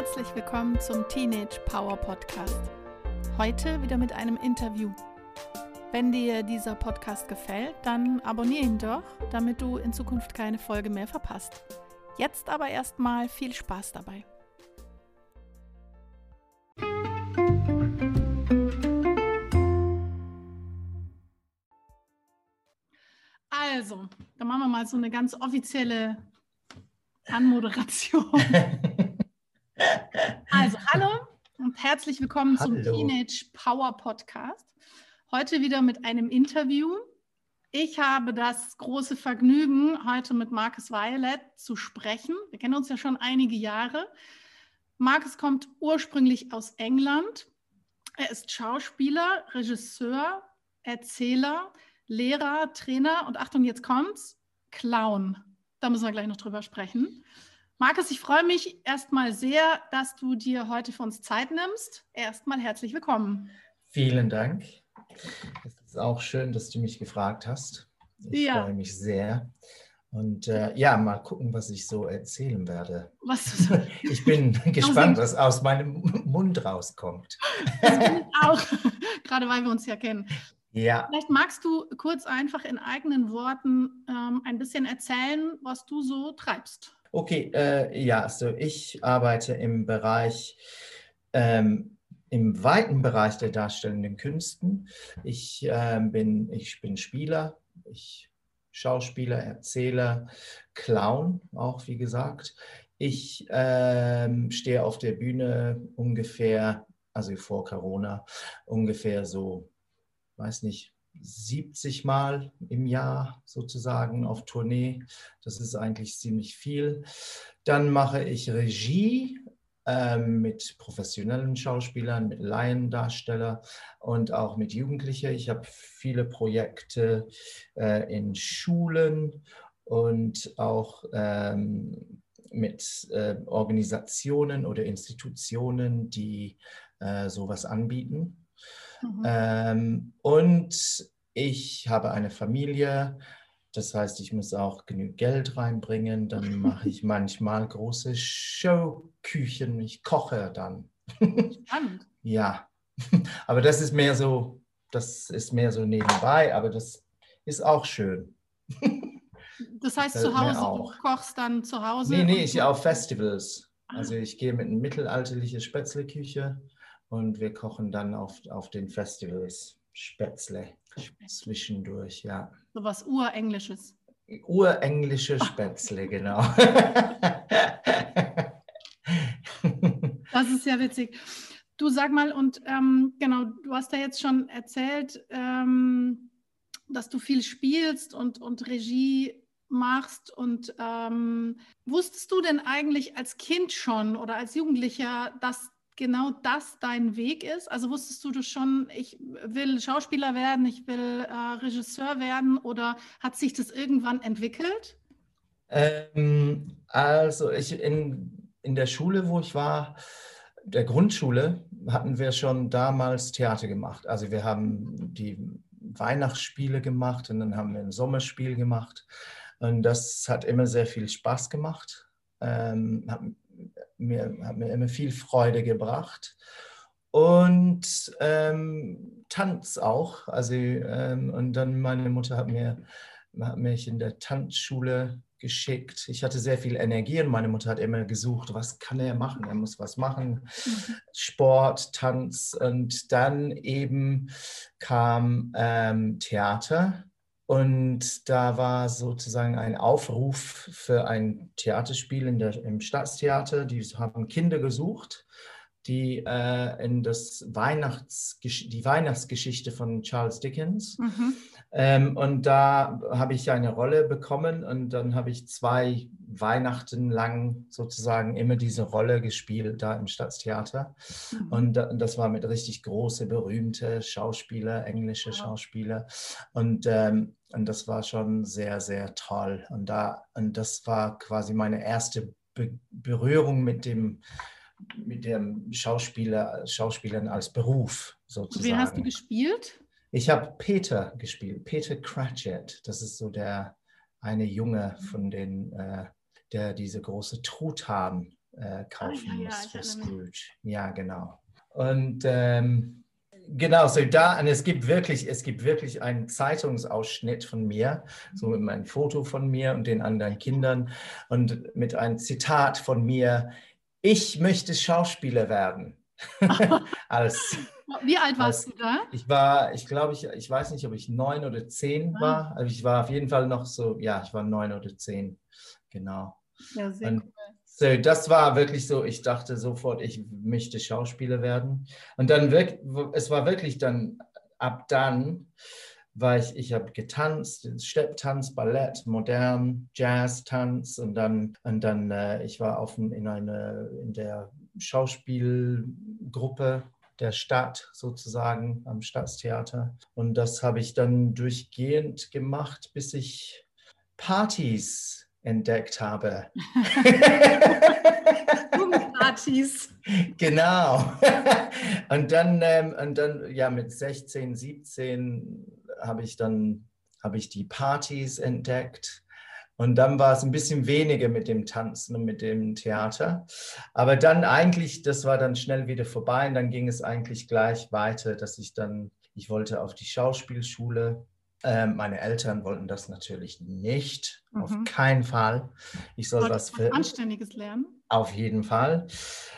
Herzlich willkommen zum Teenage Power Podcast. Heute wieder mit einem Interview. Wenn dir dieser Podcast gefällt, dann abonniere ihn doch, damit du in Zukunft keine Folge mehr verpasst. Jetzt aber erstmal viel Spaß dabei. Also, dann machen wir mal so eine ganz offizielle Anmoderation. Also, hallo und herzlich willkommen hallo. zum Teenage Power Podcast. Heute wieder mit einem Interview. Ich habe das große Vergnügen, heute mit Marcus Violet zu sprechen. Wir kennen uns ja schon einige Jahre. Marcus kommt ursprünglich aus England. Er ist Schauspieler, Regisseur, Erzähler, Lehrer, Trainer und Achtung, jetzt kommt's, Clown. Da müssen wir gleich noch drüber sprechen. Markus, ich freue mich erstmal sehr, dass du dir heute für uns Zeit nimmst. Erstmal herzlich willkommen. Vielen Dank. Es ist auch schön, dass du mich gefragt hast. Ich ja. freue mich sehr. Und äh, ja, mal gucken, was ich so erzählen werde. Was so ich bin gespannt, was aus meinem Mund rauskommt. Das bin ich auch, gerade weil wir uns ja kennen. Ja. Vielleicht magst du kurz einfach in eigenen Worten ähm, ein bisschen erzählen, was du so treibst. Okay, äh, ja, also ich arbeite im Bereich, ähm, im weiten Bereich der darstellenden Künsten. Ich, äh, bin, ich bin Spieler, ich Schauspieler, Erzähler, Clown auch, wie gesagt. Ich ähm, stehe auf der Bühne ungefähr, also vor Corona, ungefähr so, weiß nicht, 70 Mal im Jahr sozusagen auf Tournee. Das ist eigentlich ziemlich viel. Dann mache ich Regie äh, mit professionellen Schauspielern, mit Laiendarstellern und auch mit Jugendlichen. Ich habe viele Projekte äh, in Schulen und auch ähm, mit äh, Organisationen oder Institutionen, die äh, sowas anbieten. Mhm. Ähm, und ich habe eine Familie, das heißt, ich muss auch genug Geld reinbringen. Dann mache ich manchmal große Showküchen. Ich koche dann. Spannend. ja, aber das ist mehr so, das ist mehr so nebenbei, aber das ist auch schön. Das heißt, zu Hause, du kochst dann zu Hause? Nee, nee, ich auf Festivals. Also ich gehe mit einer mittelalterlichen Spätzle-Küche und wir kochen dann auf, auf den Festivals Spätzle, zwischendurch, ja. So was Urenglisches. Urenglische Spätzle, genau. das ist ja witzig. Du sag mal, und ähm, genau, du hast ja jetzt schon erzählt, ähm, dass du viel spielst und, und Regie machst. Und ähm, wusstest du denn eigentlich als Kind schon oder als Jugendlicher, dass genau das dein Weg ist? Also wusstest du das schon, ich will Schauspieler werden, ich will äh, Regisseur werden oder hat sich das irgendwann entwickelt? Ähm, also ich in, in der Schule, wo ich war, der Grundschule, hatten wir schon damals Theater gemacht. Also wir haben die Weihnachtsspiele gemacht und dann haben wir ein Sommerspiel gemacht. Und das hat immer sehr viel Spaß gemacht. Ähm, mir, hat mir immer viel Freude gebracht. Und ähm, Tanz auch. Also, ähm, und dann meine Mutter hat, mir, hat mich in der Tanzschule geschickt. Ich hatte sehr viel Energie und meine Mutter hat immer gesucht, was kann er machen? Er muss was machen. Mhm. Sport, Tanz und dann eben kam ähm, Theater und da war sozusagen ein Aufruf für ein Theaterspiel in der, im Staatstheater. Die haben Kinder gesucht, die äh, in das Weihnachts die Weihnachtsgeschichte von Charles Dickens. Mhm. Ähm, und da habe ich eine Rolle bekommen und dann habe ich zwei Weihnachten lang sozusagen immer diese Rolle gespielt da im Staatstheater. Mhm. Und, das war mit richtig große, berühmte Schauspieler, englische Schauspieler. Und, ähm, und das war schon sehr, sehr toll. Und, da, und das war quasi meine erste Be Berührung mit dem mit dem Schauspieler, Schauspielern als Beruf sozusagen. Wie hast du gespielt? Ich habe Peter gespielt, Peter Cratchit. Das ist so der eine Junge von den äh, der diese große Truthahn äh, kaufen ah, ja, muss für Scrooge. Ja, genau. Und ähm, genau, so da, und es gibt wirklich, es gibt wirklich einen Zeitungsausschnitt von mir, so mit meinem Foto von mir und den anderen Kindern und mit einem Zitat von mir, ich möchte Schauspieler werden. als, Wie alt warst als, du da? Ich war, ich glaube, ich, ich weiß nicht, ob ich neun oder zehn war. Also ich war auf jeden Fall noch so, ja, ich war neun oder zehn. Genau. Ja, sehr und, cool. So, das war wirklich so, ich dachte sofort, ich möchte Schauspieler werden. Und dann wirklich, es war wirklich dann, ab dann, war ich, ich habe getanzt, Stepptanz, Ballett, modern, Jazz, Tanz und dann, und dann äh, ich war auf, in, eine, in der Schauspielgruppe der Stadt sozusagen am Staatstheater. Und das habe ich dann durchgehend gemacht, bis ich Partys entdeckt habe. Partys. Genau. Und dann, ähm, und dann, ja, mit 16, 17 habe ich dann habe ich die Partys entdeckt. Und dann war es ein bisschen weniger mit dem Tanzen und mit dem Theater. Aber dann eigentlich, das war dann schnell wieder vorbei und dann ging es eigentlich gleich weiter, dass ich dann, ich wollte auf die Schauspielschule ähm, meine Eltern wollten das natürlich nicht, mhm. auf keinen Fall. Ich soll was für Anständiges lernen. Auf jeden Fall.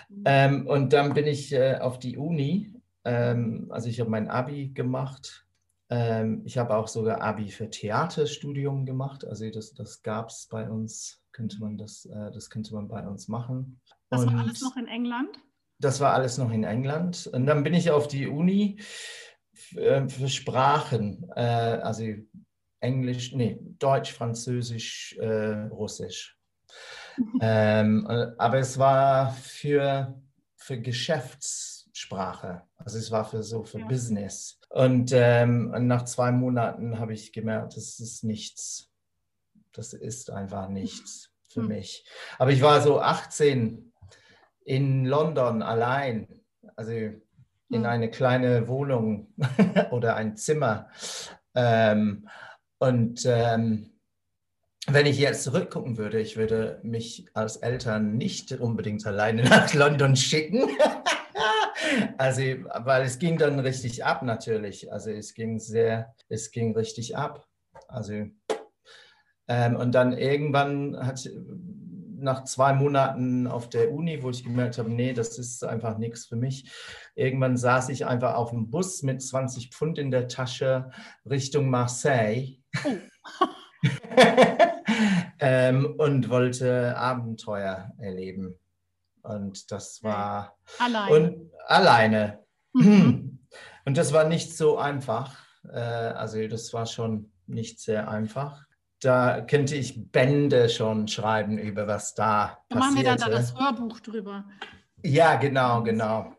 Mhm. Ähm, und dann bin ich äh, auf die Uni. Ähm, also ich habe mein Abi gemacht. Ähm, ich habe auch sogar Abi für Theaterstudium gemacht. Also das, das gab es bei uns, könnte man das, äh, das könnte man bei uns machen. Das und war alles noch in England? Das war alles noch in England. Und dann bin ich auf die Uni für Sprachen, äh, also Englisch, nee, Deutsch, Französisch, äh, Russisch. ähm, aber es war für, für Geschäftssprache, also es war für so für ja. Business. Und ähm, nach zwei Monaten habe ich gemerkt, das ist nichts. Das ist einfach nichts für hm. mich. Aber ich war so 18 in London allein. Also in hm. eine kleine Wohnung oder ein Zimmer. Ähm, und ähm, wenn ich jetzt zurückgucken würde, ich würde mich als Eltern nicht unbedingt alleine nach London schicken. also, weil es ging dann richtig ab natürlich. Also es ging sehr, es ging richtig ab. Also ähm, und dann irgendwann hat nach zwei Monaten auf der Uni, wo ich gemerkt habe, nee, das ist einfach nichts für mich. Irgendwann saß ich einfach auf dem Bus mit 20 Pfund in der Tasche Richtung Marseille oh. ähm, und wollte Abenteuer erleben. Und das war alleine. Und alleine. Mhm. Und das war nicht so einfach. Äh, also das war schon nicht sehr einfach da könnte ich Bände schon schreiben über was da passiert. Machen wir dann da das Hörbuch drüber. Ja, genau, genau.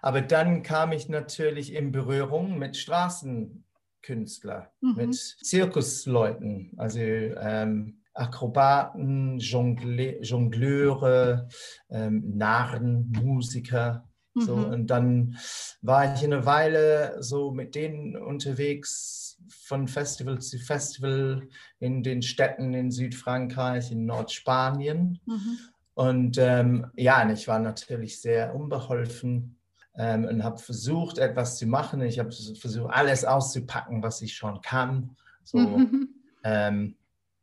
Aber dann kam ich natürlich in Berührung mit Straßenkünstlern, mhm. mit Zirkusleuten, also ähm, Akrobaten, Jongle Jongleure, ähm, Narren, Musiker. So, mhm. Und dann war ich eine Weile so mit denen unterwegs, von Festival zu Festival in den Städten in Südfrankreich, in Nordspanien. Mhm. Und ähm, ja, ich war natürlich sehr unbeholfen ähm, und habe versucht, etwas zu machen. Ich habe versucht, alles auszupacken, was ich schon kann. So, mhm. ähm,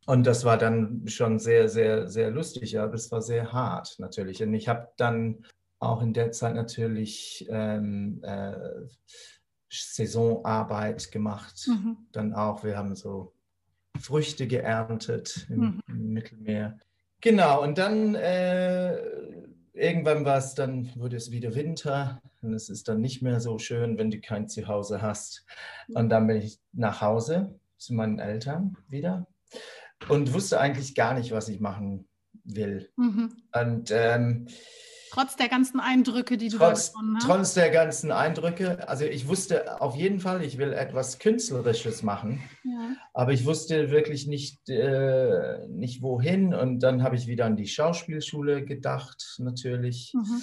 und das war dann schon sehr, sehr, sehr lustig, aber es war sehr hart natürlich. Und ich habe dann auch in der Zeit natürlich ähm, äh, Saisonarbeit gemacht. Mhm. Dann auch, wir haben so Früchte geerntet im, mhm. im Mittelmeer. Genau, und dann äh, irgendwann war es dann, wurde es wieder Winter und es ist dann nicht mehr so schön, wenn du kein Zuhause hast. Und dann bin ich nach Hause zu meinen Eltern wieder und wusste eigentlich gar nicht, was ich machen will. Mhm. Und ähm, Trotz der ganzen Eindrücke, die du trotz, gefunden hast. Trotz der ganzen Eindrücke. Also ich wusste auf jeden Fall, ich will etwas Künstlerisches machen. Ja. Aber ich wusste wirklich nicht, äh, nicht wohin. Und dann habe ich wieder an die Schauspielschule gedacht, natürlich. Mhm.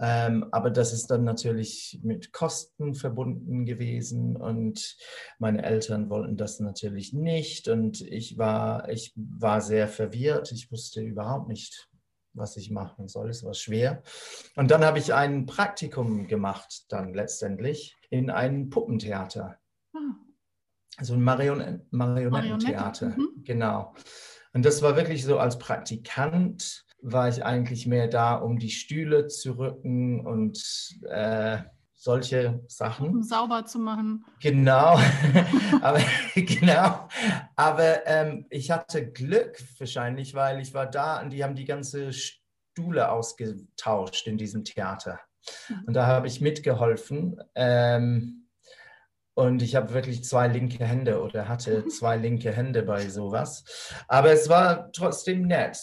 Ähm, aber das ist dann natürlich mit Kosten verbunden gewesen. Und meine Eltern wollten das natürlich nicht. Und ich war, ich war sehr verwirrt. Ich wusste überhaupt nicht, was ich machen soll. Es war schwer. Und dann habe ich ein Praktikum gemacht, dann letztendlich in einem Puppentheater. Ah. Also ein Marion Marionettentheater. Marionette. Mhm. Genau. Und das war wirklich so, als Praktikant war ich eigentlich mehr da, um die Stühle zu rücken und äh, solche Sachen. Um sauber zu machen. Genau, aber, genau. aber ähm, ich hatte Glück wahrscheinlich, weil ich war da und die haben die ganze Stühle ausgetauscht in diesem Theater. Mhm. Und da habe ich mitgeholfen. Ähm, und ich habe wirklich zwei linke Hände oder hatte zwei linke Hände bei sowas. Aber es war trotzdem nett.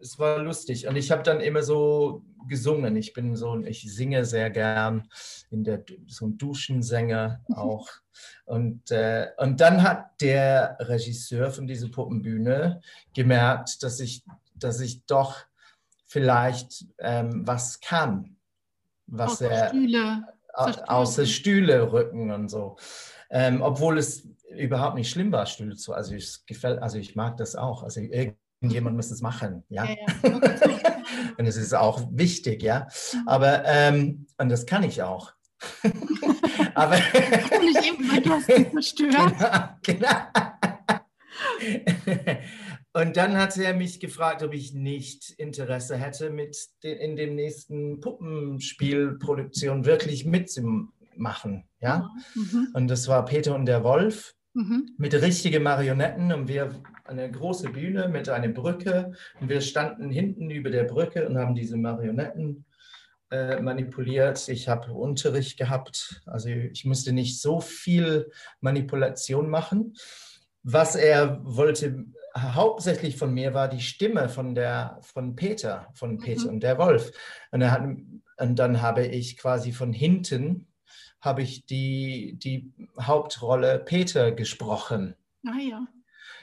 Es war lustig. Und ich habe dann immer so gesungen. Ich bin so, ich singe sehr gern, in der, so ein Duschensänger auch. Und, äh, und dann hat der Regisseur von dieser Puppenbühne gemerkt, dass ich, dass ich doch vielleicht ähm, was kann, was außer er Stühle. außer Stühle rücken und so. Ähm, obwohl es überhaupt nicht schlimm war, Stühle zu. Also ich gefällt, also ich mag das auch. Also irgendjemand muss es machen, ja. ja, ja. und es ist auch wichtig, ja. Mhm. Aber, ähm, und das kann ich auch. Aber nicht eben, ihn zerstört. Genau. genau. Und dann hat er mich gefragt, ob ich nicht Interesse hätte, mit in dem nächsten Puppenspielproduktion wirklich mitzumachen. Ja? Mhm. Und das war Peter und der Wolf mhm. mit richtigen Marionetten und wir eine große Bühne mit einer Brücke und wir standen hinten über der Brücke und haben diese Marionetten äh, manipuliert. Ich habe Unterricht gehabt, also ich musste nicht so viel Manipulation machen. Was er wollte hauptsächlich von mir war die Stimme von der von Peter, von. Peter mhm. und der Wolf. Und, hat, und dann habe ich quasi von hinten habe ich die, die Hauptrolle Peter gesprochen. Ah ja.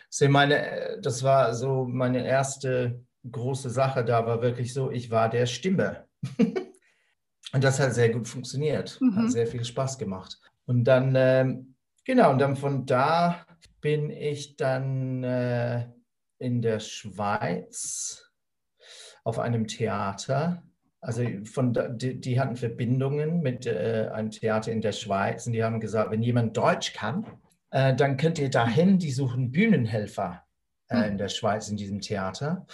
So meine, das war so meine erste große Sache da, war wirklich so, ich war der Stimme. und das hat sehr gut funktioniert, mhm. hat sehr viel Spaß gemacht. Und dann, ähm, genau, und dann von da bin ich dann äh, in der Schweiz auf einem Theater. Also von die, die hatten Verbindungen mit äh, einem Theater in der Schweiz und die haben gesagt, wenn jemand Deutsch kann, äh, dann könnt ihr dahin, die suchen Bühnenhelfer äh, in der Schweiz in diesem Theater.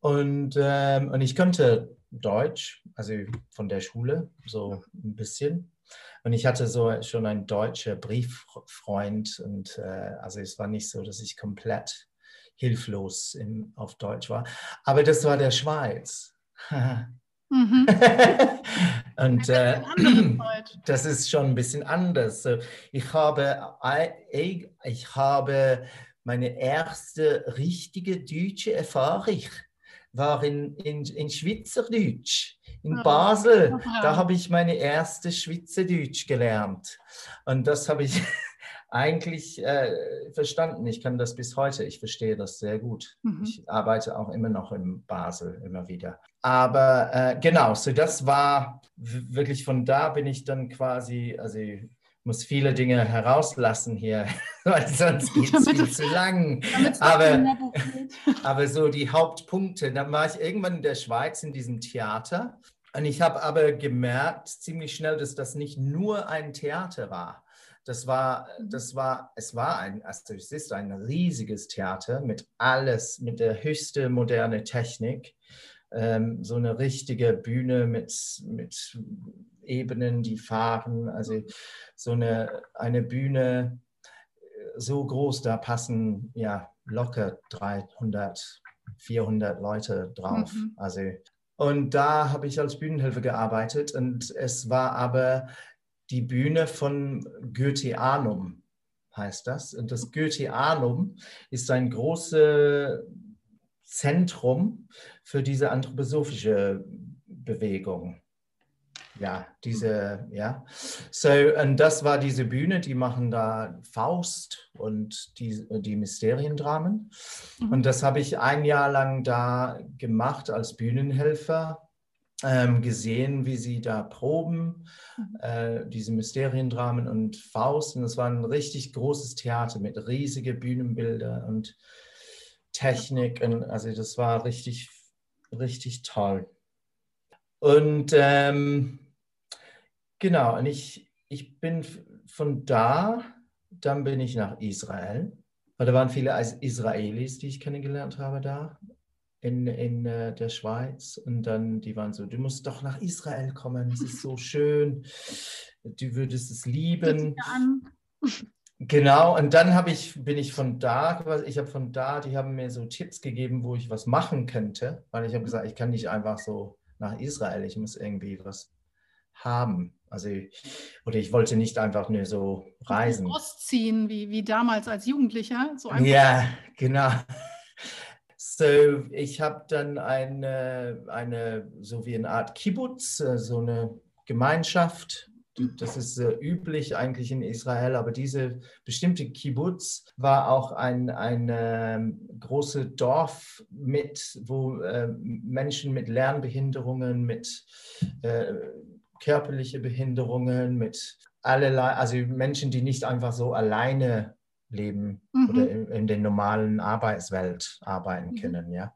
Und, ähm, und ich konnte Deutsch, also von der Schule, so ein bisschen. Und ich hatte so schon einen deutschen Brieffreund und äh, also es war nicht so, dass ich komplett hilflos im, auf Deutsch war. Aber das war der Schweiz. Mhm. Und äh, das ist schon ein bisschen anders. Ich habe, ich habe meine erste richtige deutsche Erfahrung war in, in, in Schweizerdeutsch, in Basel. Da habe ich meine erste Schweizerdeutsch gelernt. Und das habe ich eigentlich äh, verstanden. Ich kann das bis heute, ich verstehe das sehr gut. Mhm. Ich arbeite auch immer noch in Basel, immer wieder. Aber äh, genau, so das war wirklich von da bin ich dann quasi, also ich muss viele Dinge herauslassen hier, weil sonst geht es viel zu lang. Aber, aber so die Hauptpunkte, dann war ich irgendwann in der Schweiz in diesem Theater und ich habe aber gemerkt ziemlich schnell, dass das nicht nur ein Theater war. Das war, mhm. das war, es war ein, also es ist ein riesiges Theater mit alles, mit der höchsten moderne Technik. Ähm, so eine richtige Bühne mit, mit Ebenen, die fahren. Also so eine, eine Bühne äh, so groß, da passen ja locker 300, 400 Leute drauf. Mhm. Also und da habe ich als Bühnenhilfe gearbeitet und es war aber die Bühne von Goetheanum, heißt das. Und das Goetheanum ist ein großes Zentrum für diese anthroposophische Bewegung. Ja, diese, ja. So, und das war diese Bühne, die machen da Faust und die, die Mysteriendramen. Mhm. Und das habe ich ein Jahr lang da gemacht als Bühnenhelfer ähm, gesehen, wie sie da proben, mhm. äh, diese Mysteriendramen und Faust. Und es war ein richtig großes Theater mit riesigen Bühnenbildern und Technik. Also das war richtig richtig toll. Und ähm, genau, und ich, ich bin von da, dann bin ich nach Israel. Weil da waren viele Israelis, die ich kennengelernt habe da in, in äh, der Schweiz. Und dann, die waren so, du musst doch nach Israel kommen, es ist so schön, du würdest es lieben. Genau, und dann ich, bin ich von da, ich habe von da, die haben mir so Tipps gegeben, wo ich was machen könnte, weil ich habe gesagt, ich kann nicht einfach so nach Israel, ich muss irgendwie was haben. Also, oder ich wollte nicht einfach nur so reisen. Ausziehen, wie, wie damals als Jugendlicher. So ja, genau. So, ich habe dann eine, eine, so wie eine Art Kibbutz, äh, so eine Gemeinschaft. Das ist äh, üblich eigentlich in Israel, aber diese bestimmte Kibbutz war auch ein, ein äh, großes Dorf mit, wo äh, Menschen mit Lernbehinderungen, mit äh, körperlichen Behinderungen, mit allerlei, also Menschen, die nicht einfach so alleine leben mhm. oder in, in der normalen Arbeitswelt arbeiten mhm. können, ja.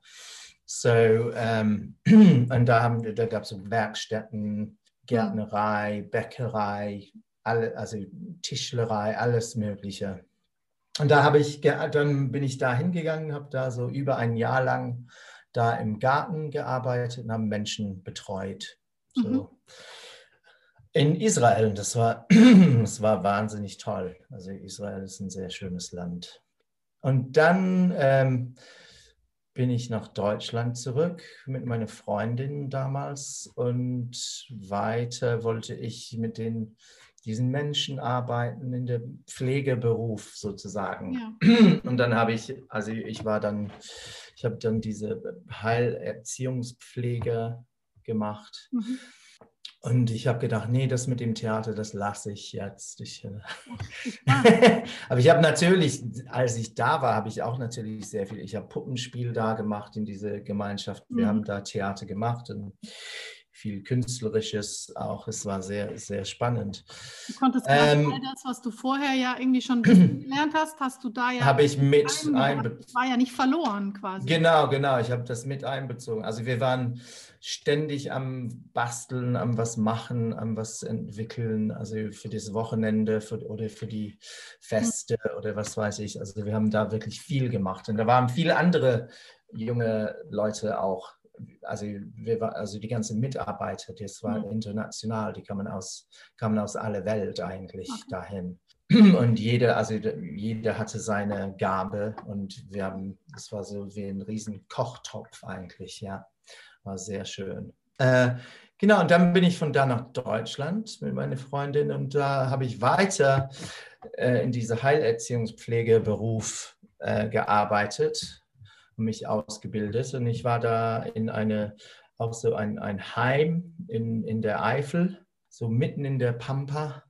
So, ähm, und da, haben, da gab es Werkstätten, Gärtnerei, Bäckerei, alle, also Tischlerei, alles Mögliche. Und da habe ich, dann bin ich da hingegangen, habe da so über ein Jahr lang da im Garten gearbeitet und habe Menschen betreut. So. Mhm. In Israel, das war, das war wahnsinnig toll. Also Israel ist ein sehr schönes Land. Und dann ähm, bin ich nach Deutschland zurück mit meiner Freundin damals und weiter wollte ich mit den, diesen Menschen arbeiten in der Pflegeberuf sozusagen. Ja. Und dann habe ich, also ich war dann, ich habe dann diese Heilerziehungspflege gemacht. Mhm. Und ich habe gedacht, nee, das mit dem Theater, das lasse ich jetzt. Ich, äh, Aber ich habe natürlich, als ich da war, habe ich auch natürlich sehr viel, ich habe Puppenspiel da gemacht in diese Gemeinschaft. Wir mhm. haben da Theater gemacht und viel Künstlerisches auch. Es war sehr, sehr spannend. Du konntest ähm, all das, was du vorher ja irgendwie schon gelernt hast, hast du da ja. Habe ich mit einbezogen. War ja nicht verloren quasi. Genau, genau. Ich habe das mit einbezogen. Also wir waren ständig am Basteln, am was machen, am was entwickeln, also für das Wochenende für, oder für die Feste mhm. oder was weiß ich. Also wir haben da wirklich viel gemacht. Und da waren viele andere junge Leute auch also, wir, also die ganzen Mitarbeiter, das war mhm. international, die kamen aus, kamen aus aller Welt eigentlich okay. dahin. Und jeder, also jeder hatte seine Gabe und wir haben, das war so wie ein riesen Kochtopf eigentlich, ja. War sehr schön. Äh, genau, und dann bin ich von da nach Deutschland mit meiner Freundin und da habe ich weiter äh, in diese Heilerziehungspflegeberuf äh, gearbeitet mich ausgebildet. Und ich war da in eine, auch so ein, ein Heim in, in der Eifel, so mitten in der Pampa.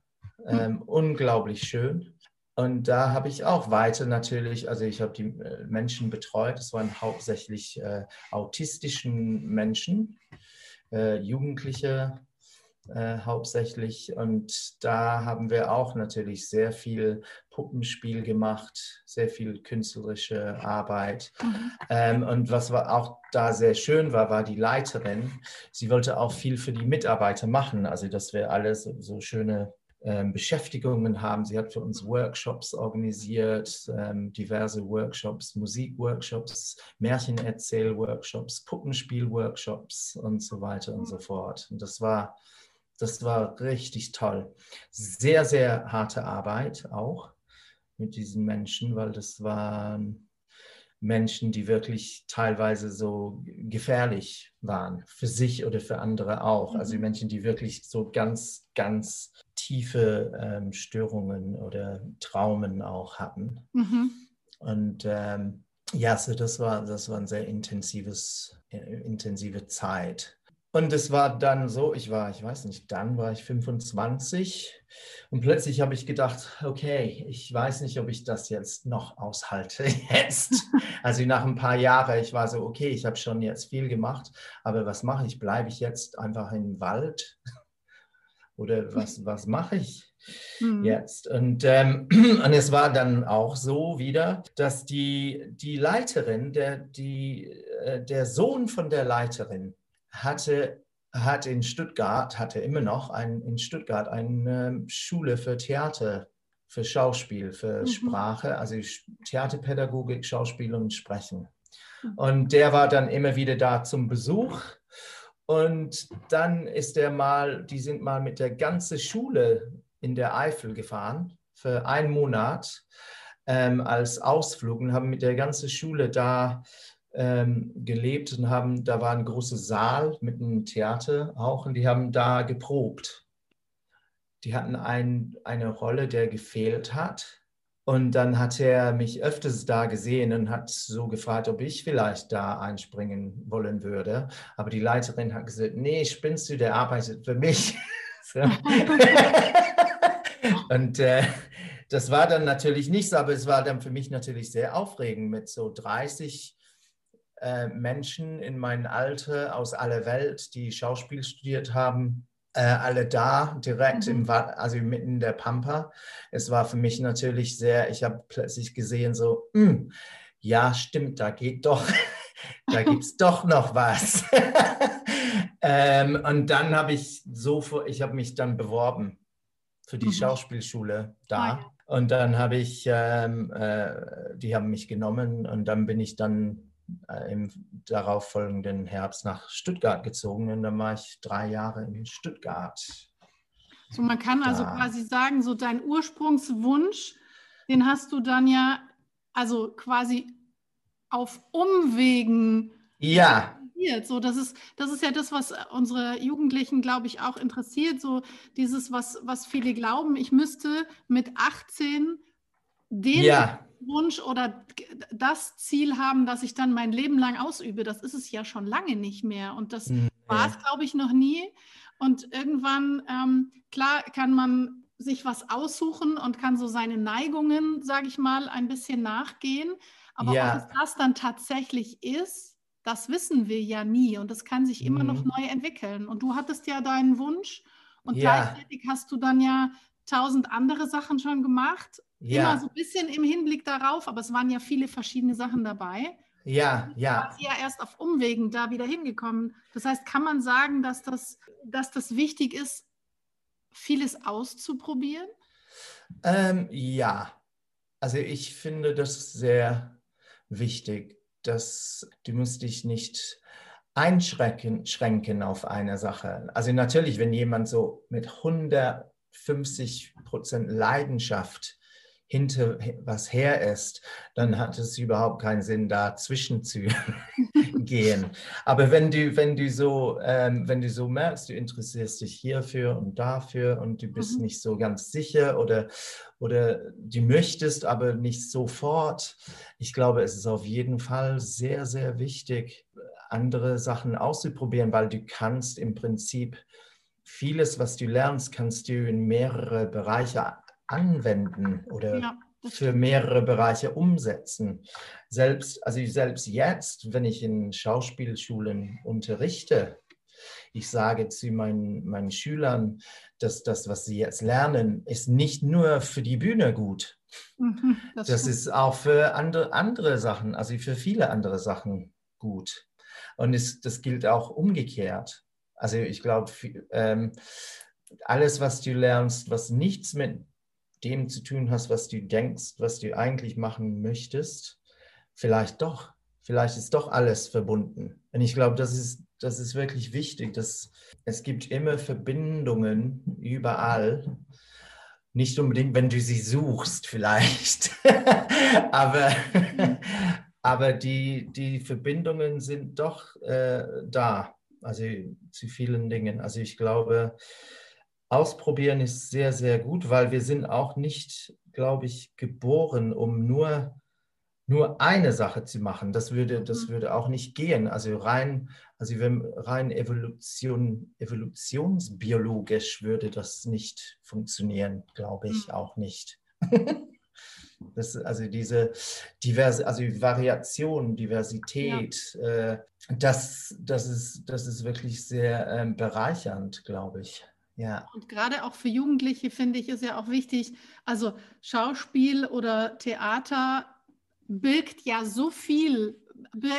Hm. Ähm, unglaublich schön. Und da habe ich auch weiter natürlich, also ich habe die äh, Menschen betreut, es waren hauptsächlich äh, autistischen Menschen, äh, Jugendliche, äh, hauptsächlich. Und da haben wir auch natürlich sehr viel Puppenspiel gemacht, sehr viel künstlerische Arbeit. Mhm. Ähm, und was war auch da sehr schön war, war die Leiterin. Sie wollte auch viel für die Mitarbeiter machen. Also, dass wir alle so, so schöne ähm, Beschäftigungen haben. Sie hat für uns Workshops organisiert, ähm, diverse Workshops, Musikworkshops, Märchenerzähl-Workshops, Puppenspiel-Workshops und so weiter und so fort. Und das war das war richtig toll. Sehr, sehr harte Arbeit auch mit diesen Menschen, weil das waren Menschen, die wirklich teilweise so gefährlich waren, für sich oder für andere auch. Also mhm. Menschen, die wirklich so ganz, ganz tiefe ähm, Störungen oder Traumen auch hatten. Mhm. Und ähm, ja, so das war, das war eine sehr intensives, äh, intensive Zeit. Und es war dann so, ich war, ich weiß nicht, dann war ich 25 und plötzlich habe ich gedacht, okay, ich weiß nicht, ob ich das jetzt noch aushalte jetzt. Also nach ein paar Jahren, ich war so, okay, ich habe schon jetzt viel gemacht, aber was mache ich? Bleibe ich jetzt einfach im Wald oder was, was mache ich mhm. jetzt? Und, ähm, und es war dann auch so wieder, dass die, die Leiterin, der, die, äh, der Sohn von der Leiterin hatte hat in Stuttgart, hatte immer noch ein, in Stuttgart eine Schule für Theater, für Schauspiel, für mhm. Sprache, also Theaterpädagogik, Schauspiel und Sprechen. Mhm. Und der war dann immer wieder da zum Besuch. Und dann ist er mal, die sind mal mit der ganzen Schule in der Eifel gefahren für einen Monat ähm, als Ausflug und haben mit der ganzen Schule da ähm, gelebt und haben, da war ein großer Saal mit einem Theater auch und die haben da geprobt. Die hatten ein, eine Rolle, der gefehlt hat. Und dann hat er mich öfters da gesehen und hat so gefragt, ob ich vielleicht da einspringen wollen würde. Aber die Leiterin hat gesagt, nee, spinnst du, der arbeitet für mich. und äh, das war dann natürlich nicht so, aber es war dann für mich natürlich sehr aufregend mit so 30 äh, Menschen in meinem Alter aus aller Welt, die Schauspiel studiert haben, äh, alle da, direkt mhm. im, also mitten in der Pampa. Es war für mich natürlich sehr, ich habe plötzlich gesehen, so, mh, hm, ja, stimmt, da geht doch, da gibt es doch noch was. ähm, und dann habe ich so, ich habe mich dann beworben für die mhm. Schauspielschule da. Oh, Und dann habe ich, ähm, äh, die haben mich genommen und dann bin ich dann äh, im darauffolgenden Herbst nach Stuttgart gezogen und dann war ich drei Jahre in Stuttgart. So, man kann also quasi sagen, so dein Ursprungswunsch, den hast du dann ja also quasi auf Umwegen ja. So, das ist, das ist ja das, was unsere Jugendlichen, glaube ich, auch interessiert. So dieses, was, was viele glauben, ich müsste mit 18 den ja. Wunsch oder das Ziel haben, dass ich dann mein Leben lang ausübe. Das ist es ja schon lange nicht mehr. Und das nee. war es, glaube ich, noch nie. Und irgendwann, ähm, klar, kann man sich was aussuchen und kann so seine Neigungen, sage ich mal, ein bisschen nachgehen. Aber ja. es das dann tatsächlich ist, das wissen wir ja nie. Und das kann sich mhm. immer noch mhm. neu entwickeln. Und du hattest ja deinen Wunsch und ja. gleichzeitig hast du dann ja tausend andere Sachen schon gemacht ja. immer so ein bisschen im Hinblick darauf, aber es waren ja viele verschiedene Sachen dabei. Ja, ja. Du ja erst auf Umwegen da wieder hingekommen. Das heißt, kann man sagen, dass das, dass das wichtig ist, vieles auszuprobieren? Ähm, ja, also ich finde das sehr wichtig, dass du musst dich nicht einschränken schränken auf eine Sache. Also natürlich, wenn jemand so mit 150 Prozent Leidenschaft hinter was her ist, dann hat es überhaupt keinen Sinn, dazwischen zu gehen. Aber wenn du, wenn du so, ähm, wenn du so merkst, du interessierst dich hierfür und dafür und du bist mhm. nicht so ganz sicher oder, oder du möchtest, aber nicht sofort, ich glaube, es ist auf jeden Fall sehr, sehr wichtig, andere Sachen auszuprobieren, weil du kannst im Prinzip vieles, was du lernst, kannst du in mehrere Bereiche anwenden oder ja, für mehrere Bereiche umsetzen. Selbst, also selbst jetzt, wenn ich in Schauspielschulen unterrichte, ich sage zu meinen, meinen Schülern, dass das, was sie jetzt lernen, ist nicht nur für die Bühne gut. Mhm, das, das ist auch für andere, andere Sachen, also für viele andere Sachen gut. Und es, das gilt auch umgekehrt. Also ich glaube, ähm, alles, was du lernst, was nichts mit dem zu tun hast, was du denkst, was du eigentlich machen möchtest, vielleicht doch, vielleicht ist doch alles verbunden. Und ich glaube, das ist, das ist wirklich wichtig, dass es gibt immer Verbindungen überall. Nicht unbedingt, wenn du sie suchst, vielleicht. aber, aber die, die Verbindungen sind doch äh, da. Also zu vielen Dingen. Also ich glaube, Ausprobieren ist sehr, sehr gut, weil wir sind auch nicht, glaube ich, geboren, um nur, nur eine Sache zu machen. Das würde, das mhm. würde auch nicht gehen. Also rein, also wenn rein Evolution, evolutionsbiologisch würde das nicht funktionieren, glaube ich mhm. auch nicht. Das, also diese diverse, also Variation, Diversität, ja. äh, das, das, ist, das ist wirklich sehr ähm, bereichernd, glaube ich. ja. Und gerade auch für Jugendliche finde ich, ist ja auch wichtig, also Schauspiel oder Theater birgt ja so viel,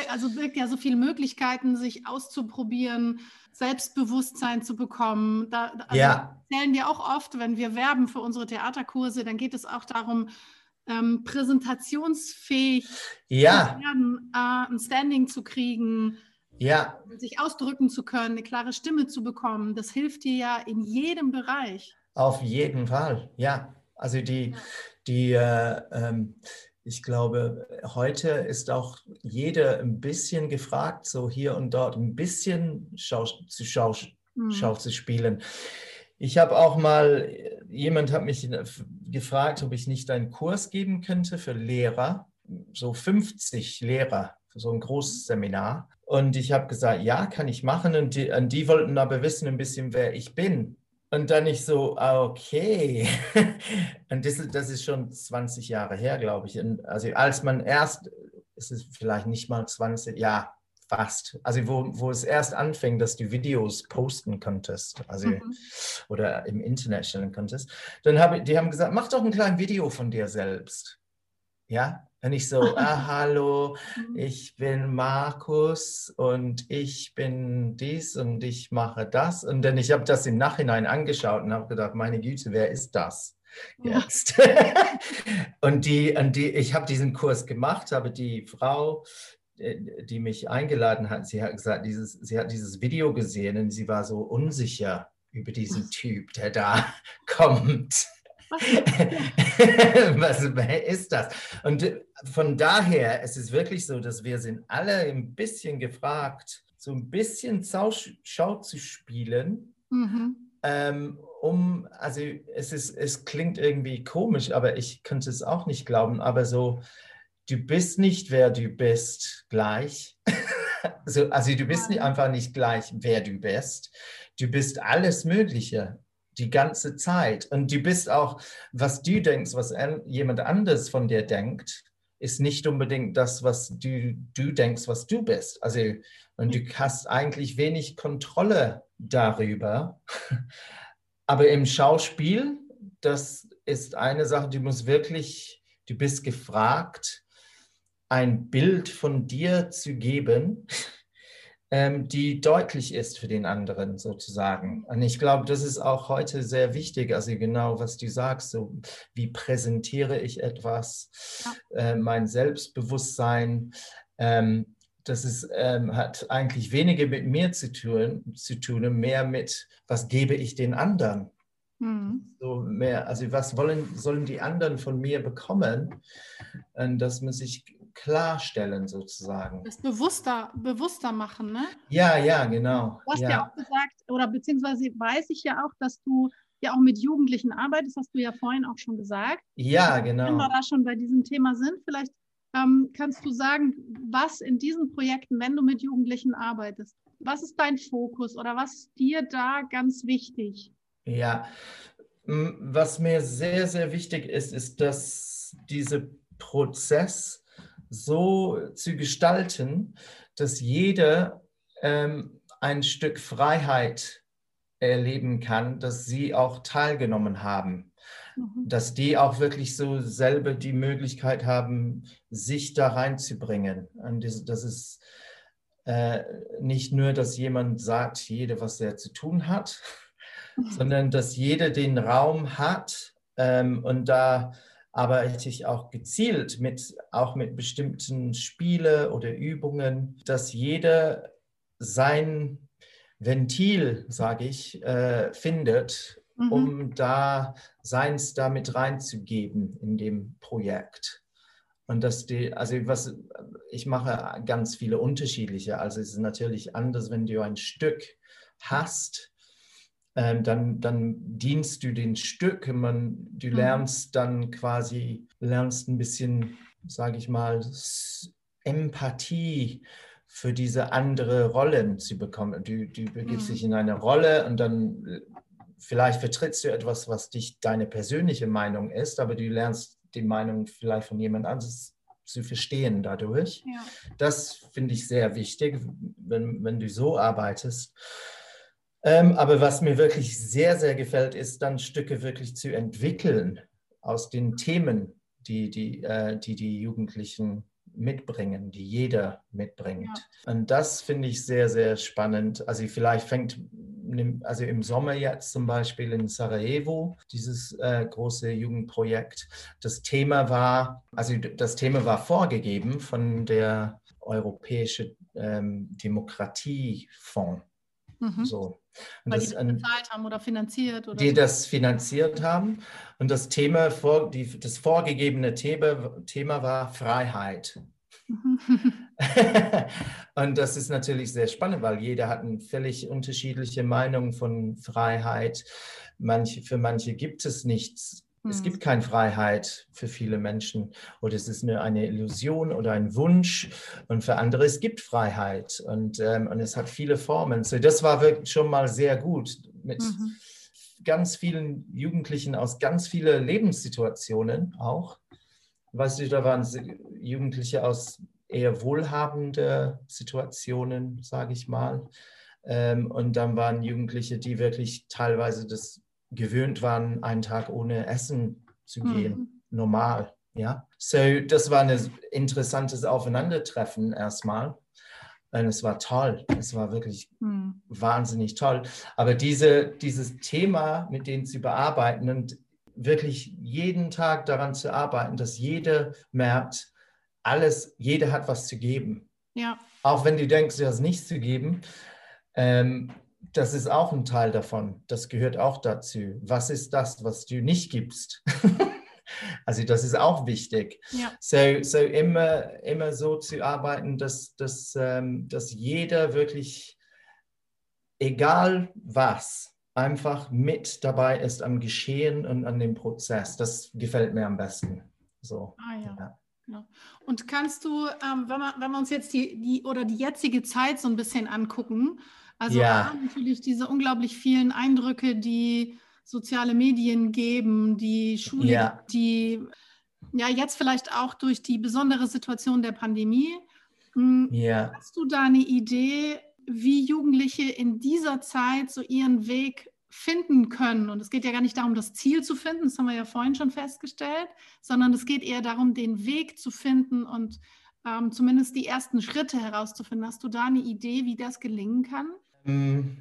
also birgt ja so viele Möglichkeiten, sich auszuprobieren, Selbstbewusstsein zu bekommen. Da, also ja. erzählen wir auch oft, wenn wir werben für unsere Theaterkurse, dann geht es auch darum, ähm, präsentationsfähig ja. zu werden, äh, ein Standing zu kriegen, ja. sich ausdrücken zu können, eine klare Stimme zu bekommen. Das hilft dir ja in jedem Bereich. Auf jeden Fall, ja. Also die, die äh, ähm, ich glaube, heute ist auch jeder ein bisschen gefragt, so hier und dort ein bisschen Schau zu, Schau mhm. Schau zu spielen. Ich habe auch mal, jemand hat mich gefragt, ob ich nicht einen Kurs geben könnte für Lehrer, so 50 Lehrer, für so ein großes Seminar. Und ich habe gesagt, ja, kann ich machen. Und die, und die wollten aber wissen ein bisschen, wer ich bin. Und dann ich so, ah, okay. Und das, das ist schon 20 Jahre her, glaube ich. Und also als man erst, es ist vielleicht nicht mal 20, ja, fast. Also wo, wo es erst anfing, dass du Videos posten konntest, also mhm. oder im Internet stellen konntest, dann habe die haben gesagt, mach doch ein kleines Video von dir selbst. Ja, und ich so, ah, hallo, mhm. ich bin Markus und ich bin dies und ich mache das. Und dann ich habe das im Nachhinein angeschaut und habe gedacht, meine Güte, wer ist das jetzt? und die, und die, ich habe diesen Kurs gemacht, habe die Frau, die mich eingeladen hat, sie hat gesagt, dieses, sie hat dieses Video gesehen und sie war so unsicher über diesen Typ, der da kommt. Was ist das? Und äh, von daher es ist es wirklich so, dass wir sind alle ein bisschen gefragt, so ein bisschen Schau zu spielen, mhm. ähm, um, also es, ist, es klingt irgendwie komisch, aber ich könnte es auch nicht glauben, aber so, du bist nicht, wer du bist, gleich. also, also du bist nicht, einfach nicht gleich, wer du bist. Du bist alles Mögliche die ganze Zeit. Und du bist auch, was du denkst, was jemand anders von dir denkt, ist nicht unbedingt das, was du, du denkst, was du bist. Also, und du hast eigentlich wenig Kontrolle darüber. Aber im Schauspiel, das ist eine Sache, du musst wirklich, du bist gefragt, ein Bild von dir zu geben, ähm, die deutlich ist für den anderen sozusagen. Und ich glaube, das ist auch heute sehr wichtig, also genau, was du sagst, so wie präsentiere ich etwas, ja. äh, mein Selbstbewusstsein. Ähm, das ist, ähm, hat eigentlich weniger mit mir zu tun, zu tun, mehr mit, was gebe ich den anderen. Mhm. So mehr, also was wollen, sollen die anderen von mir bekommen? Und dass man sich klarstellen sozusagen. Das bewusster, bewusster machen, ne? Ja, ja, genau. Du hast ja. ja auch gesagt, oder beziehungsweise weiß ich ja auch, dass du ja auch mit Jugendlichen arbeitest, hast du ja vorhin auch schon gesagt. Ja, genau. Wenn wir da schon bei diesem Thema sind, vielleicht ähm, kannst du sagen, was in diesen Projekten, wenn du mit Jugendlichen arbeitest, was ist dein Fokus oder was ist dir da ganz wichtig? Ja, was mir sehr, sehr wichtig ist, ist, dass dieser Prozess so zu gestalten, dass jeder ähm, ein Stück Freiheit erleben kann, dass sie auch teilgenommen haben. Mhm. Dass die auch wirklich so selber die Möglichkeit haben, sich da reinzubringen. Und das, das ist äh, nicht nur, dass jemand sagt, jeder, was er zu tun hat, mhm. sondern dass jeder den Raum hat ähm, und da arbeite ich auch gezielt mit, auch mit bestimmten Spiele oder Übungen, dass jeder sein Ventil, sage ich, äh, findet, mhm. um da seins damit reinzugeben in dem Projekt. Und dass die, also was, ich mache ganz viele unterschiedliche. Also es ist natürlich anders, wenn du ein Stück hast, ähm, dann, dann dienst du den Stück. Man, du mhm. lernst dann quasi, lernst ein bisschen, sage ich mal, Empathie für diese andere Rollen zu bekommen. Du, du begibst mhm. dich in eine Rolle und dann äh, vielleicht vertrittst du etwas, was dich deine persönliche Meinung ist, aber du lernst die Meinung vielleicht von jemand anderes zu verstehen dadurch. Ja. Das finde ich sehr wichtig, wenn, wenn du so arbeitest. Ähm, aber was mir wirklich sehr, sehr gefällt, ist dann Stücke wirklich zu entwickeln aus den Themen, die die, äh, die, die Jugendlichen mitbringen, die jeder mitbringt. Ja. Und das finde ich sehr, sehr spannend. Also vielleicht fängt, also im Sommer jetzt zum Beispiel in Sarajevo, dieses äh, große Jugendprojekt. Das Thema war, also das Thema war vorgegeben von der Europäische ähm, Demokratiefonds. Mhm. So. Weil das, die das bezahlt haben oder finanziert? Oder die so. das finanziert haben. Und das Thema, vor, die, das vorgegebene Thema, Thema war Freiheit. und das ist natürlich sehr spannend, weil jeder hat eine völlig unterschiedliche Meinung von Freiheit. Manche, für manche gibt es nichts es gibt hm. keine Freiheit für viele Menschen oder es ist nur eine Illusion oder ein Wunsch und für andere es gibt Freiheit und, ähm, und es hat viele Formen. So, das war wirklich schon mal sehr gut mit mhm. ganz vielen Jugendlichen aus ganz vielen Lebenssituationen auch. Weißt du, da waren Jugendliche aus eher wohlhabenden Situationen, sage ich mal. Ähm, und dann waren Jugendliche, die wirklich teilweise das gewöhnt waren, einen Tag ohne Essen zu gehen, mhm. normal. Ja, so das war ein interessantes Aufeinandertreffen erstmal. Und es war toll. Es war wirklich mhm. wahnsinnig toll. Aber diese, dieses Thema mit denen zu bearbeiten und wirklich jeden Tag daran zu arbeiten, dass jeder merkt, alles, jeder hat was zu geben. Ja. Auch wenn du denkst, du hast nichts zu geben. Ähm, das ist auch ein Teil davon. Das gehört auch dazu. Was ist das, was du nicht gibst? also das ist auch wichtig. Ja. So, so immer, immer so zu arbeiten, dass, dass, ähm, dass jeder wirklich, egal was, einfach mit dabei ist am Geschehen und an dem Prozess. Das gefällt mir am besten. So. Ah, ja. ja. Genau. Und kannst du, ähm, wenn, wir, wenn wir uns jetzt die, die oder die jetzige Zeit so ein bisschen angucken, also ja. natürlich diese unglaublich vielen Eindrücke, die soziale Medien geben, die Schule, ja. die ja jetzt vielleicht auch durch die besondere Situation der Pandemie. Hm, ja. Hast du da eine Idee, wie Jugendliche in dieser Zeit so ihren Weg finden können? Und es geht ja gar nicht darum, das Ziel zu finden, das haben wir ja vorhin schon festgestellt, sondern es geht eher darum, den Weg zu finden und ähm, zumindest die ersten Schritte herauszufinden. Hast du da eine Idee, wie das gelingen kann? Hm,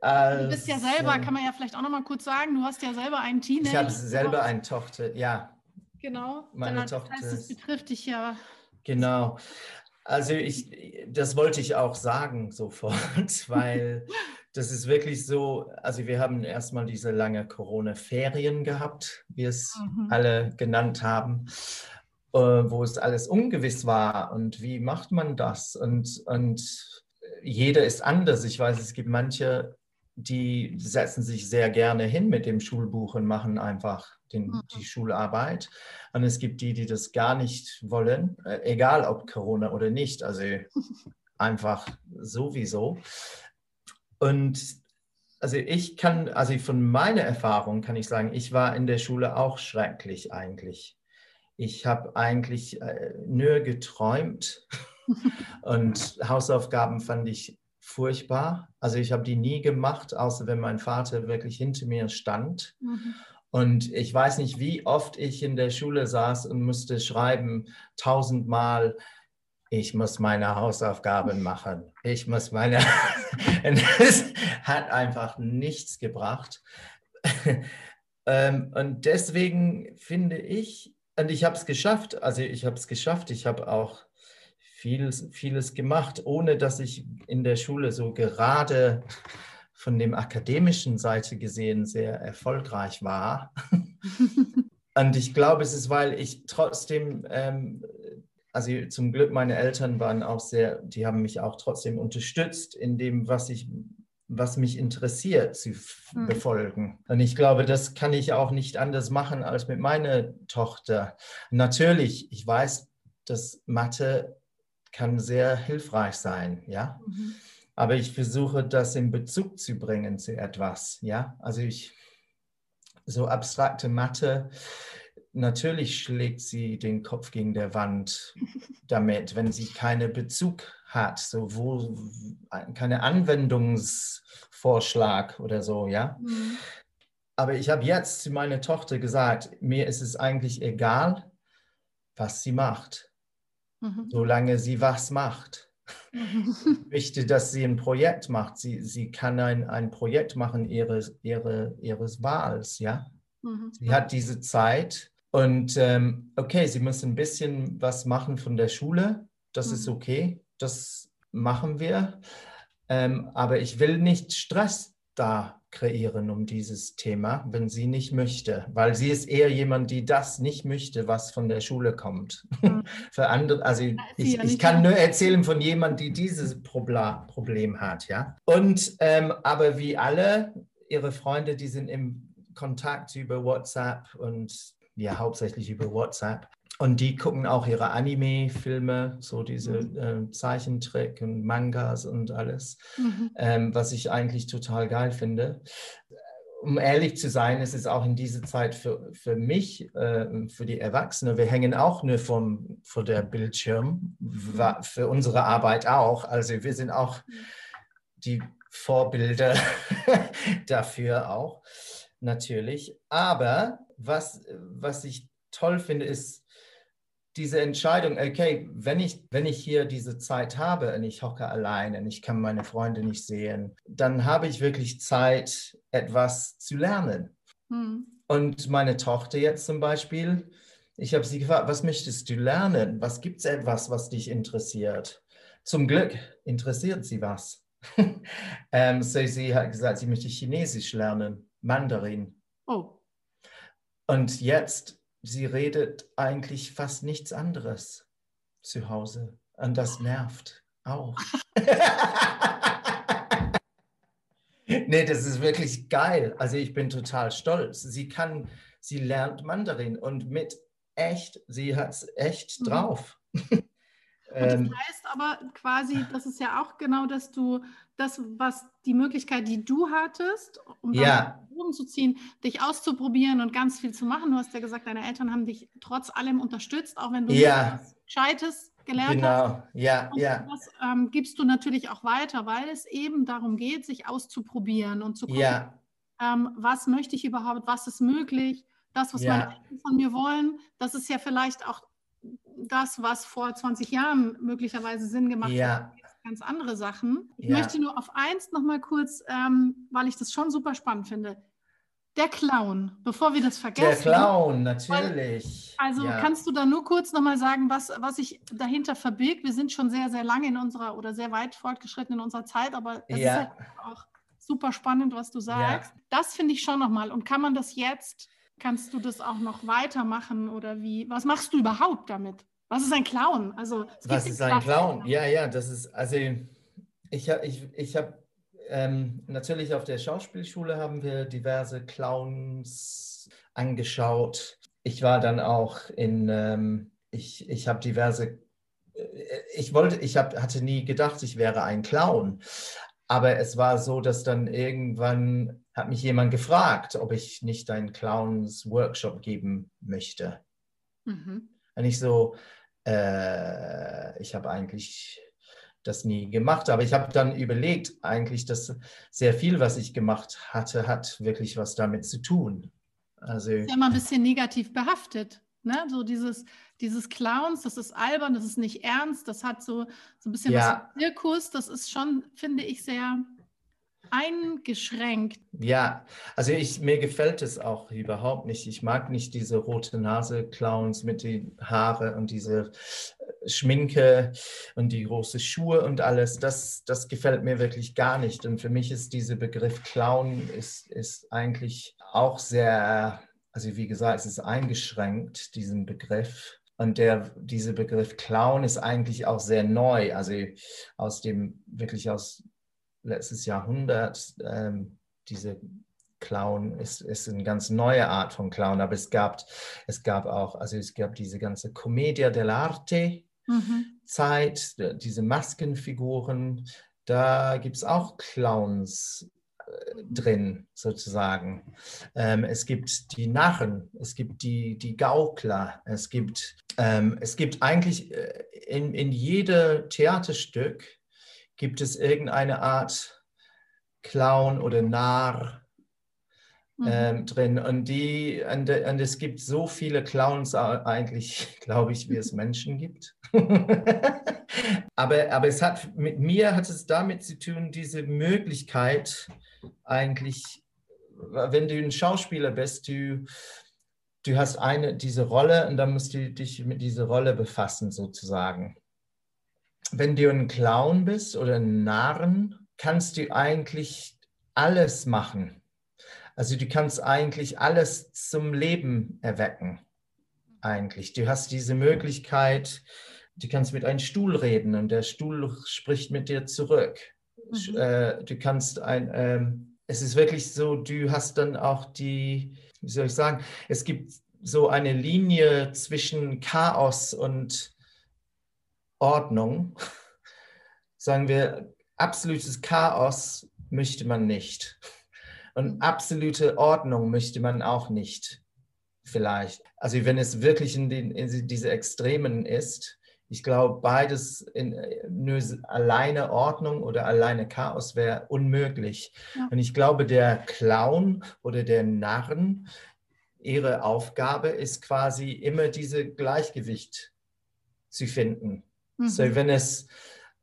also, du bist ja selber, kann man ja vielleicht auch noch mal kurz sagen, du hast ja selber einen Teenager. Ich habe selber eine Tochter, ja. Genau. Meine das Tochter. Heißt, das betrifft dich ja. Genau. Also ich, das wollte ich auch sagen sofort, weil das ist wirklich so, also wir haben erstmal diese lange Corona-Ferien gehabt, wie es mhm. alle genannt haben, äh, wo es alles ungewiss war und wie macht man das und, und jeder ist anders. Ich weiß, es gibt manche, die setzen sich sehr gerne hin mit dem Schulbuch und machen einfach den, mhm. die Schularbeit. Und es gibt die, die das gar nicht wollen, äh, egal ob Corona oder nicht. Also einfach sowieso. Und also ich kann, also von meiner Erfahrung kann ich sagen, ich war in der Schule auch schrecklich eigentlich. Ich habe eigentlich äh, nur geträumt und Hausaufgaben fand ich furchtbar. Also ich habe die nie gemacht, außer wenn mein Vater wirklich hinter mir stand. Mhm. Und ich weiß nicht, wie oft ich in der Schule saß und musste schreiben, tausendmal, ich muss meine Hausaufgaben machen. Ich muss meine... es hat einfach nichts gebracht. Ähm, und deswegen finde ich, und ich habe es geschafft, also ich habe es geschafft, ich habe auch vieles, vieles gemacht, ohne dass ich in der Schule so gerade von dem akademischen Seite gesehen sehr erfolgreich war. Und ich glaube, es ist, weil ich trotzdem, ähm, also zum Glück meine Eltern waren auch sehr, die haben mich auch trotzdem unterstützt in dem, was ich was mich interessiert, zu hm. befolgen. Und ich glaube, das kann ich auch nicht anders machen als mit meiner Tochter. Natürlich, ich weiß, dass Mathe kann sehr hilfreich sein, ja. Mhm. Aber ich versuche das in Bezug zu bringen zu etwas, ja. Also ich, so abstrakte Mathe, natürlich schlägt sie den Kopf gegen der Wand damit, wenn sie keinen Bezug hat, so wo keine Anwendungsvorschlag oder so, ja. Mhm. Aber ich habe jetzt zu meiner Tochter gesagt, mir ist es eigentlich egal, was sie macht, mhm. solange sie was macht. Mhm. Ich möchte, dass sie ein Projekt macht. Sie, sie kann ein, ein Projekt machen ihres, ihre, ihres Wahls, ja. Mhm. Sie hat diese Zeit und ähm, okay, sie muss ein bisschen was machen von der Schule. Das mhm. ist okay, das machen wir. Ähm, aber ich will nicht Stress da kreieren um dieses Thema, wenn sie nicht möchte, weil sie ist eher jemand, die das nicht möchte, was von der Schule kommt. Mhm. Für andere, also ich, ich kann nur erzählen von jemand, die dieses Problem hat, ja. Und ähm, aber wie alle ihre Freunde, die sind im Kontakt über WhatsApp und ja hauptsächlich über WhatsApp. Und die gucken auch ihre Anime-Filme, so diese äh, Zeichentrick und Mangas und alles, mhm. ähm, was ich eigentlich total geil finde. Um ehrlich zu sein, ist es auch in dieser Zeit für, für mich, äh, für die Erwachsenen, wir hängen auch nur vom, vor der Bildschirm, mhm. für unsere Arbeit auch. Also wir sind auch mhm. die Vorbilder dafür auch, natürlich. Aber was, was ich toll finde, ist, diese Entscheidung, okay, wenn ich, wenn ich hier diese Zeit habe und ich hocke allein und ich kann meine Freunde nicht sehen, dann habe ich wirklich Zeit, etwas zu lernen. Hm. Und meine Tochter jetzt zum Beispiel, ich habe sie gefragt, was möchtest du lernen? Was gibt es etwas, was dich interessiert? Zum Glück interessiert sie was. ähm, so sie hat gesagt, sie möchte Chinesisch lernen, Mandarin. Oh. Und jetzt sie redet eigentlich fast nichts anderes zu Hause. Und das nervt auch. nee, das ist wirklich geil. Also ich bin total stolz. Sie kann, sie lernt Mandarin und mit echt, sie hat es echt mhm. drauf. Und das ähm, heißt aber quasi, das ist ja auch genau, dass du das, was die Möglichkeit, die du hattest, um ja. oben zu ziehen, dich auszuprobieren und ganz viel zu machen. Du hast ja gesagt, deine Eltern haben dich trotz allem unterstützt, auch wenn du ja. Gescheites gelernt genau. hast. Genau, ja, und ja. Das ähm, gibst du natürlich auch weiter, weil es eben darum geht, sich auszuprobieren und zu gucken, ja. ähm, was möchte ich überhaupt, was ist möglich. Das, was ja. meine Eltern von mir wollen, das ist ja vielleicht auch das, was vor 20 Jahren möglicherweise Sinn gemacht ja. hat, ganz andere Sachen. Ich ja. möchte nur auf eins nochmal kurz, ähm, weil ich das schon super spannend finde. Der Clown, bevor wir das vergessen. Der Clown, natürlich. Also ja. kannst du da nur kurz nochmal sagen, was, was sich dahinter verbirgt? Wir sind schon sehr, sehr lange in unserer oder sehr weit fortgeschritten in unserer Zeit, aber es ja. ist halt auch super spannend, was du sagst. Das finde ich schon nochmal. Und kann man das jetzt Kannst du das auch noch weitermachen oder wie? Was machst du überhaupt damit? Was ist ein Clown? Also, Was ist ein Clown? Ja, ja, das ist, also ich habe ich, ich hab, ähm, natürlich auf der Schauspielschule haben wir diverse Clowns angeschaut. Ich war dann auch in, ähm, ich, ich habe diverse, äh, ich wollte, ich hab, hatte nie gedacht, ich wäre ein Clown. Aber es war so, dass dann irgendwann hat mich jemand gefragt, ob ich nicht einen Clowns-Workshop geben möchte. Mhm. Und ich so, äh, ich habe eigentlich das nie gemacht, aber ich habe dann überlegt, eigentlich, dass sehr viel, was ich gemacht hatte, hat wirklich was damit zu tun. Also, ist ja immer ein bisschen negativ behaftet. Ne? So dieses, dieses Clowns, das ist albern, das ist nicht ernst, das hat so, so ein bisschen ja. was Zirkus, das ist schon, finde ich, sehr eingeschränkt. Ja, also ich, mir gefällt es auch überhaupt nicht. Ich mag nicht diese rote Nase-Clowns mit den Haare und diese äh, Schminke und die großen Schuhe und alles. Das, das gefällt mir wirklich gar nicht. Und für mich ist dieser Begriff Clown ist, ist eigentlich auch sehr also wie gesagt, es ist eingeschränkt, diesen Begriff. Und der, dieser Begriff Clown ist eigentlich auch sehr neu, also aus dem, wirklich aus letztes Jahrhundert. Ähm, diese Clown ist, ist eine ganz neue Art von Clown, aber es gab, es gab auch, also es gab diese ganze Commedia dell'arte mhm. Zeit, diese Maskenfiguren, da gibt es auch Clowns drin, sozusagen. Ähm, es gibt die Narren, es gibt die, die Gaukler, es gibt, ähm, es gibt eigentlich äh, in, in jedem Theaterstück gibt es irgendeine Art Clown oder Narr mhm. ähm, drin. Und, die, und, und, es gibt so viele Clowns eigentlich, glaube ich, wie es Menschen gibt. aber, aber es hat mit mir hat es damit zu tun, diese Möglichkeit, eigentlich, wenn du ein Schauspieler bist, du, du hast eine, diese Rolle und dann musst du dich mit dieser Rolle befassen, sozusagen. Wenn du ein Clown bist oder ein Narren, kannst du eigentlich alles machen. Also du kannst eigentlich alles zum Leben erwecken. Eigentlich. Du hast diese Möglichkeit, du kannst mit einem Stuhl reden und der Stuhl spricht mit dir zurück. Mhm. Äh, du kannst ein, ähm, es ist wirklich so, du hast dann auch die, wie soll ich sagen, es gibt so eine Linie zwischen Chaos und Ordnung. Sagen wir, absolutes Chaos möchte man nicht. Und absolute Ordnung möchte man auch nicht, vielleicht. Also wenn es wirklich in, den, in diese Extremen ist, ich glaube, beides in nur alleine Ordnung oder alleine Chaos wäre unmöglich. Ja. Und ich glaube, der Clown oder der Narren, ihre Aufgabe ist quasi immer diese Gleichgewicht zu finden. Mhm. So, wenn es,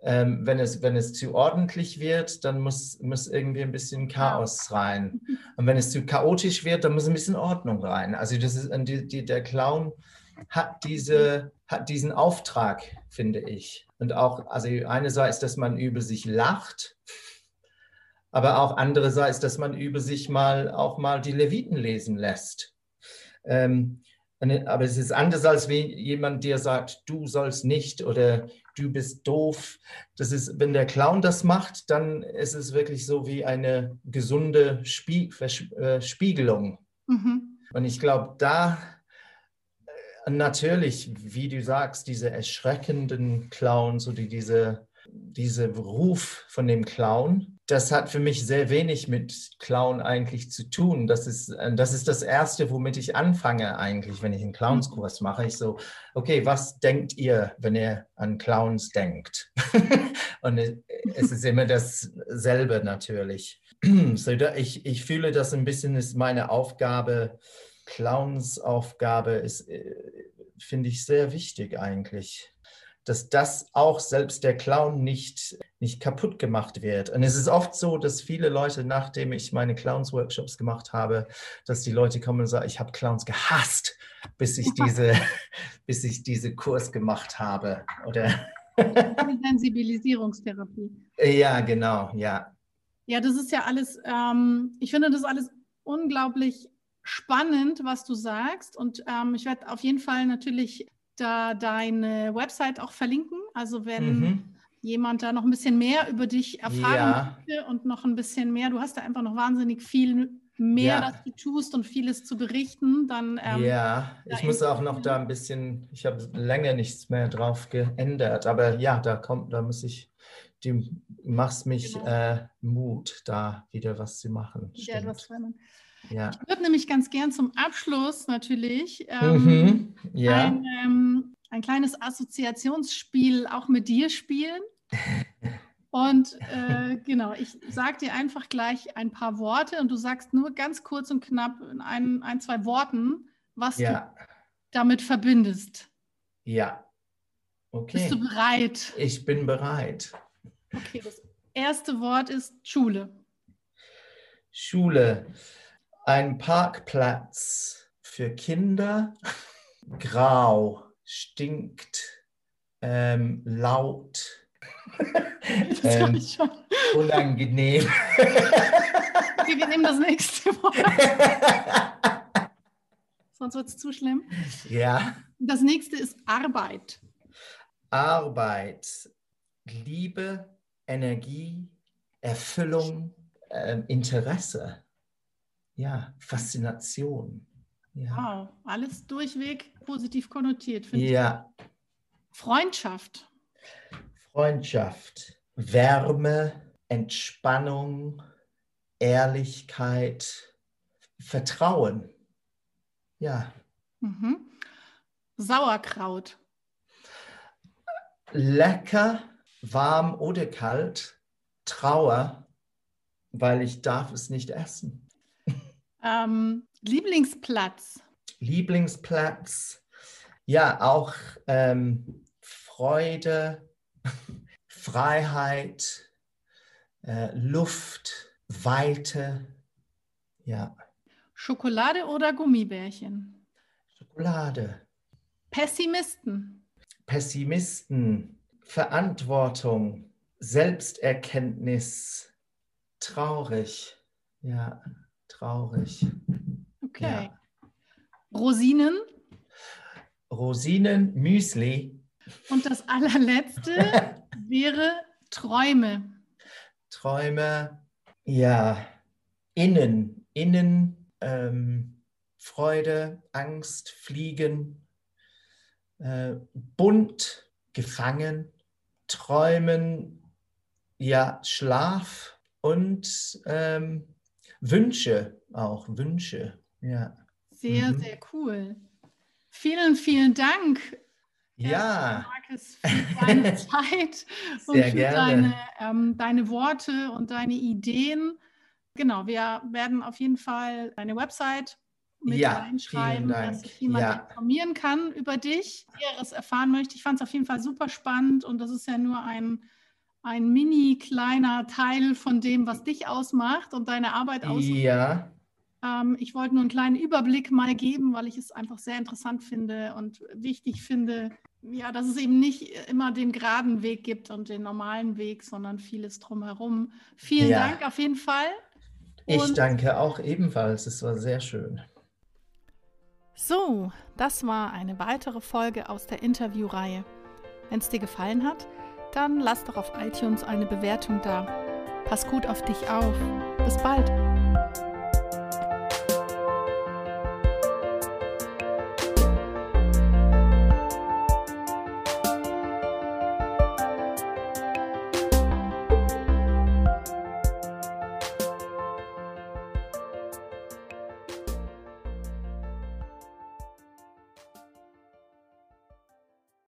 ähm, wenn, es, wenn es zu ordentlich wird, dann muss, muss irgendwie ein bisschen Chaos rein. Und wenn es zu chaotisch wird, dann muss ein bisschen Ordnung rein. Also das ist, die, die, der Clown hat, diese, hat diesen Auftrag, finde ich. Und auch, also einerseits, dass man über sich lacht, aber auch andererseits, dass man über sich mal auch mal die Leviten lesen lässt. Ähm, aber es ist anders als wie jemand, der sagt, du sollst nicht oder du bist doof. Das ist, wenn der Clown das macht, dann ist es wirklich so wie eine gesunde Spie äh, Spiegelung. Mhm. Und ich glaube, da natürlich, wie du sagst, diese erschreckenden Clowns oder diese, diese Ruf von dem Clown, das hat für mich sehr wenig mit Clown eigentlich zu tun. Das ist, das ist das Erste, womit ich anfange eigentlich, wenn ich einen Clownskurs mache. Ich so, okay, was denkt ihr, wenn ihr an Clowns denkt? Und es ist immer dasselbe natürlich. So, ich, ich fühle, das ein bisschen ist meine Aufgabe, Clowns Aufgabe ist, äh, finde ich sehr wichtig eigentlich, dass das auch selbst der Clown nicht, nicht kaputt gemacht wird. Und es ist oft so, dass viele Leute, nachdem ich meine Clowns-Workshops gemacht habe, dass die Leute kommen und sagen, ich habe Clowns gehasst, bis ich diese, bis ich diese Kurs gemacht habe. Oder Sensibilisierungstherapie. Ja, genau, ja. Ja, das ist ja alles, ähm, ich finde das alles unglaublich spannend, was du sagst. Und ähm, ich werde auf jeden Fall natürlich da deine Website auch verlinken. Also wenn mhm. jemand da noch ein bisschen mehr über dich erfahren ja. möchte und noch ein bisschen mehr, du hast da einfach noch wahnsinnig viel mehr, ja. dass du tust und vieles zu berichten, dann. Ähm, ja, ich muss auch noch da ein bisschen, ich habe länger nichts mehr drauf geändert, aber ja, da kommt, da muss ich, du machst mich genau. äh, Mut, da wieder was zu machen. Ja, etwas verändern. Ja. Ich würde nämlich ganz gern zum Abschluss natürlich ähm, mhm, ja. ein, ähm, ein, kleines Assoziationsspiel auch mit dir spielen. Und äh, genau, ich sage dir einfach gleich ein paar Worte und du sagst nur ganz kurz und knapp in ein, ein zwei Worten, was ja. du damit verbindest. Ja. Okay. Bist du bereit? Ich bin bereit. Okay, das erste Wort ist Schule. Schule ein Parkplatz für Kinder, grau, stinkt, ähm, laut, ähm, unangenehm. Okay, wir nehmen das nächste Wort. Sonst wird es zu schlimm. Ja. Das nächste ist Arbeit. Arbeit, Liebe, Energie, Erfüllung, äh, Interesse ja, Faszination. Ja. Wow, alles durchweg positiv konnotiert, finde ja. ich. Freundschaft. Freundschaft, Wärme, Entspannung, Ehrlichkeit, Vertrauen. Ja. Mhm. Sauerkraut. Lecker, warm oder kalt. Trauer, weil ich darf es nicht essen. Ähm, Lieblingsplatz. Lieblingsplatz. Ja, auch ähm, Freude, Freiheit, äh, Luft, Weite. Ja. Schokolade oder Gummibärchen? Schokolade. Pessimisten. Pessimisten. Verantwortung. Selbsterkenntnis. Traurig. Ja, traurig. Okay. Ja. Rosinen. Rosinen, Müsli. Und das allerletzte wäre Träume. Träume, ja, innen, innen, ähm, Freude, Angst, Fliegen, äh, bunt, gefangen, träumen, ja, Schlaf und ähm, Wünsche auch, Wünsche, ja. Sehr, mhm. sehr cool. Vielen, vielen Dank. Ja. Markus, für deine Zeit und für deine, ähm, deine Worte und deine Ideen. Genau, wir werden auf jeden Fall deine Website mit ja, reinschreiben, dass sich jemand ja. informieren kann über dich, der es erfahren möchte. Ich fand es auf jeden Fall super spannend und das ist ja nur ein, ein mini kleiner Teil von dem, was dich ausmacht und deine Arbeit ausmacht. Ja. Ähm, ich wollte nur einen kleinen Überblick mal geben, weil ich es einfach sehr interessant finde und wichtig finde, ja, dass es eben nicht immer den geraden Weg gibt und den normalen Weg, sondern vieles drumherum. Vielen ja. Dank auf jeden Fall. Ich danke auch ebenfalls. Es war sehr schön. So, das war eine weitere Folge aus der Interviewreihe. Wenn es dir gefallen hat, dann lass doch auf iTunes eine Bewertung da. Pass gut auf dich auf. Bis bald.